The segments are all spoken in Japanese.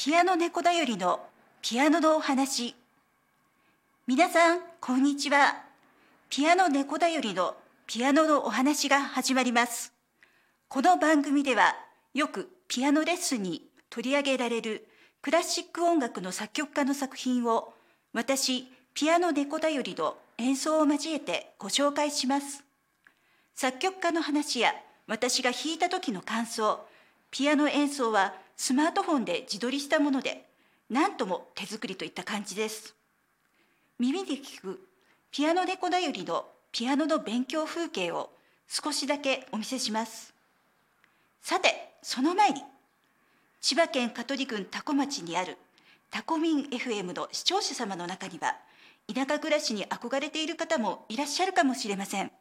ピアノ猫だよりのピアノのお話。皆さんこんにちは。ピアノ猫だよりのピアノのお話が始まります。この番組ではよくピアノレッスンに取り上げられるクラシック音楽の作曲家の作品を私ピアノ猫だよりの演奏を交えてご紹介します。作曲家の話や私が弾いた時の感想ピアノ演奏はスマートフォンで自撮りしたもので何とも手作りといった感じです。耳で聞くピアノ猫だよりのピアノの勉強風景を少しだけお見せします。さてその前に千葉県香取郡多古町にあるタコミン FM の視聴者様の中には田舎暮らしに憧れている方もいらっしゃるかもしれません。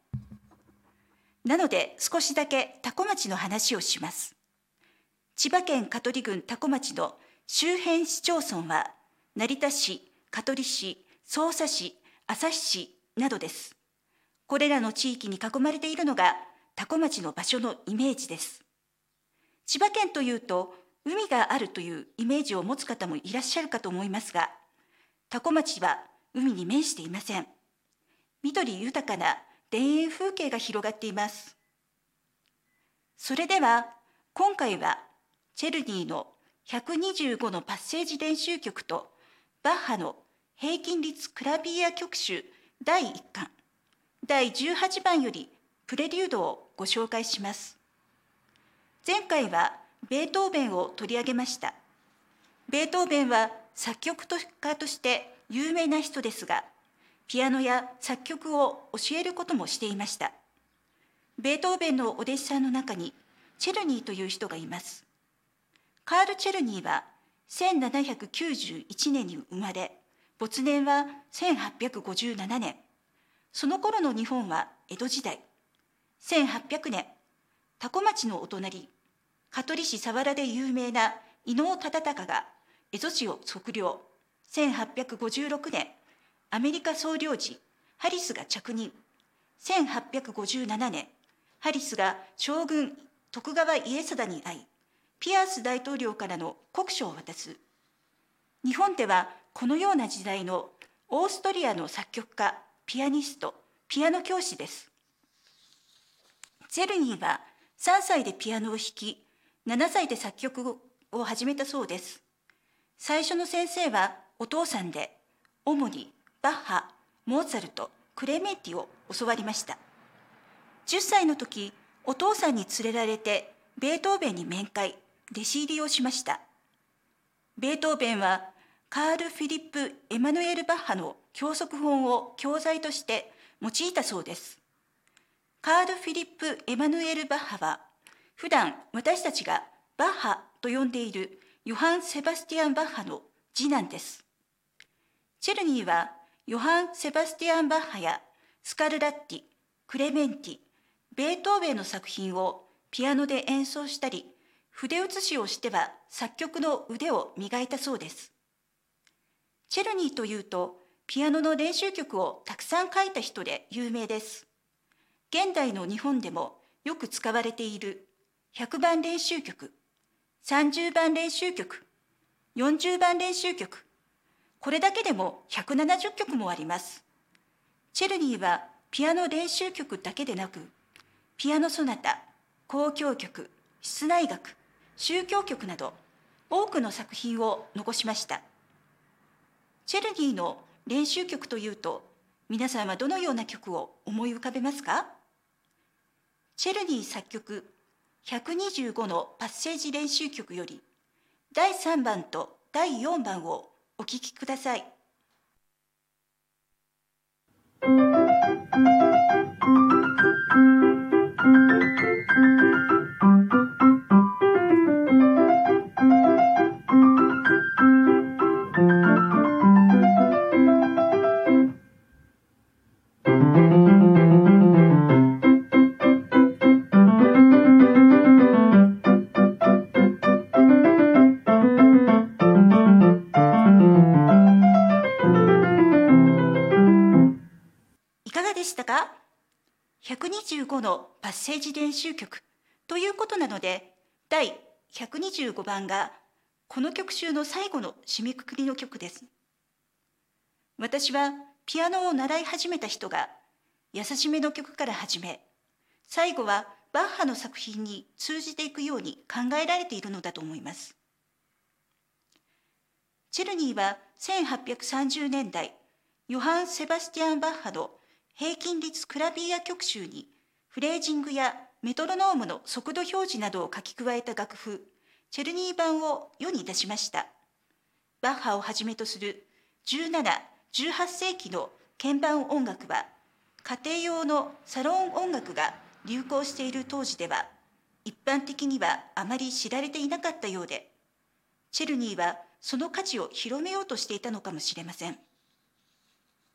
なので少しだけ多古町の話をします。千葉県香取郡多古町の周辺市町村は成田市香取市匝瑳市旭市などです。これらの地域に囲まれているのが多古町の場所のイメージです。千葉県というと海があるというイメージを持つ方もいらっしゃるかと思いますが多古町は海に面していません。緑豊かな田園風景が広がっています。それでは今回はチェルニーの125のパッセージ練習曲とバッハの平均率クラビア曲集第1巻第18番よりプレリュードをご紹介します。前回はベートーベンを取り上げました。ベートーベンは作曲家として有名な人ですがピアノや作曲を教えることもしていました。ベートーベンのお弟子さんの中にチェルニーという人がいます。カール・チェルニーは1791年に生まれ没年は1857年。その頃の日本は江戸時代。1800年多古町のお隣香取市佐原で有名な伊能忠敬が蝦夷地を測量。1856年アメリカ総領事ハリスが着任。1857年ハリスが将軍徳川家定に会いピアース大統領からの国書を渡す。日本ではこのような時代のオーストリアの作曲家ピアニストピアノ教師です。ゼルニーは3歳でピアノを弾き7歳で作曲を始めたそうです。最初の先生はお父さんで主にバッハモーツァルトクレメンティを教わりました。10歳の時お父さんに連れられてベートーベンに面会。弟子入りをしました。ベートーベンはカール・フィリップ・エマヌエル・バッハの教則本を教材として用いたそうです。カール・フィリップ・エマヌエル・バッハは普段私たちがバッハと呼んでいるヨハン・セバスティアン・バッハの次男です。チェルニーはヨハン・セバスティアン・バッハやスカルラッティクレメンティベートーベンの作品をピアノで演奏したり筆写しをしては作曲の腕を磨いたそうです。チェルニーというとピアノの練習曲をたくさん書いた人で有名です。現代の日本でもよく使われている100番練習曲30番練習曲40番練習曲これだけでも170曲もあります。チェルニーはピアノ練習曲だけでなくピアノソナタ交響曲室内楽宗教曲など多くの作品を残しましたチェルニーの練習曲というと皆さんはどのような曲を思い浮かべますか？チェルニー作曲125のパッセージ練習曲より第3番と第4番をお聴きください。15のパッセージ練習曲ということなので第125番がこの曲集の最後の締めくくりの曲です。私はピアノを習い始めた人が優しめの曲から始め、最後はバッハの作品に通じていくように考えられているのだと思います。チェルニーは1830年代、ヨハン・セバスティアン・バッハの平均率クラビア曲集にフレージングやメトロノームの速度表示などを書き加えた楽譜、チェルニー版を世に出しました。バッハをはじめとする17、18世紀の鍵盤音楽は家庭用のサロン音楽が流行している当時では一般的にはあまり知られていなかったようでチェルニーはその価値を広めようとしていたのかもしれません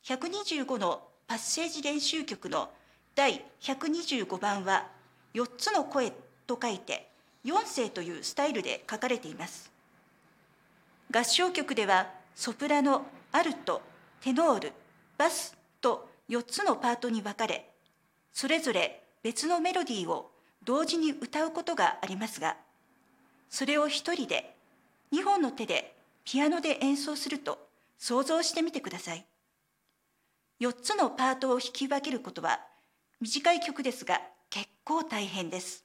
125のパッセージ練習曲の第125番は4つの声と書いて4声というスタイルで書かれています。合唱曲ではソプラノアルトテノールバスと4つのパートに分かれそれぞれ別のメロディーを同時に歌うことがありますがそれを一人で2本の手でピアノで演奏すると想像してみてください。4つのパートを弾き分けることは短い曲ですが結構大変です。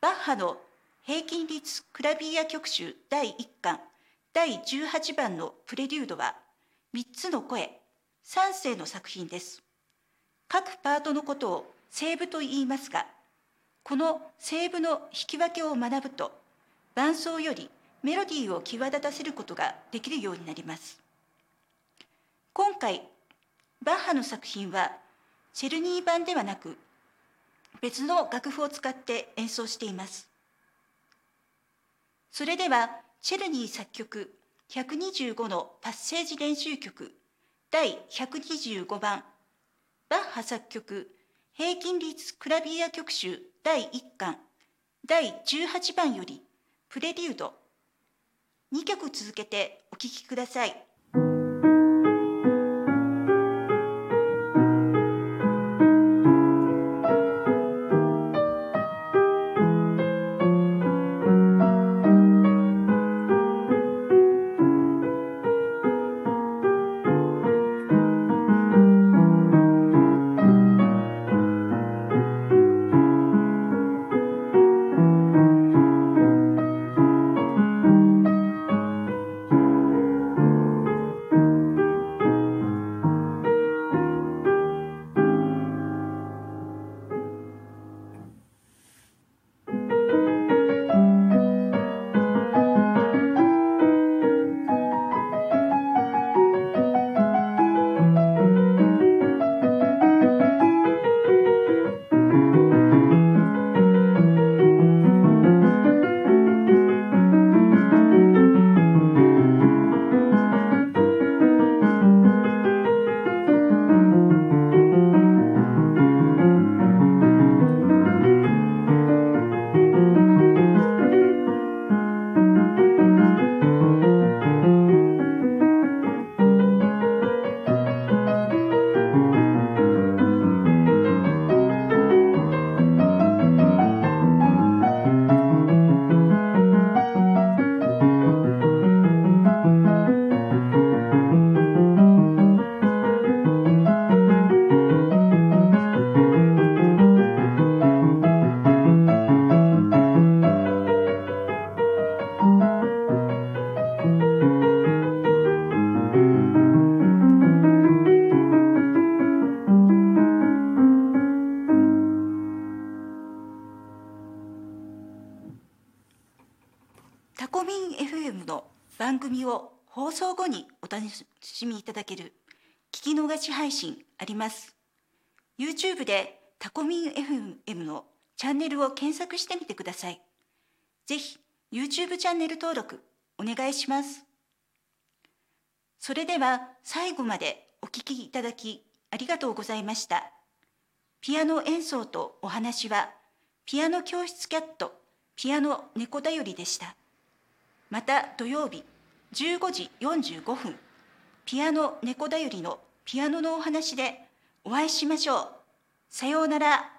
バッハの平均率クラビア曲集第1巻第18番のプレリュードは3つの声3世の作品です。各パートのことを声部と言いますがこの声部の弾き分けを学ぶと伴奏よりメロディーを際立たせることができるようになります。今回バッハの作品はチェルニー版ではなく別の楽譜を使って演奏していますそれではチェルニー作曲125のパッセージ練習曲第125番バッハ作曲平均率クラビア曲集第1巻第18番よりプレリュード2曲続けてお聴きください。だける聞き逃し配信あります。YouTube でタコミン FM のチャンネルを検索してみてください。ぜひ YouTube チャンネル登録お願いします。それでは最後までお聴きいただきありがとうございました。ピアノ演奏とお話はピアノ教室キャットピアノ猫だよりでした。また土曜日15時45分ピアノ猫だよりのピアノのお話でお会いしましょう。さようなら。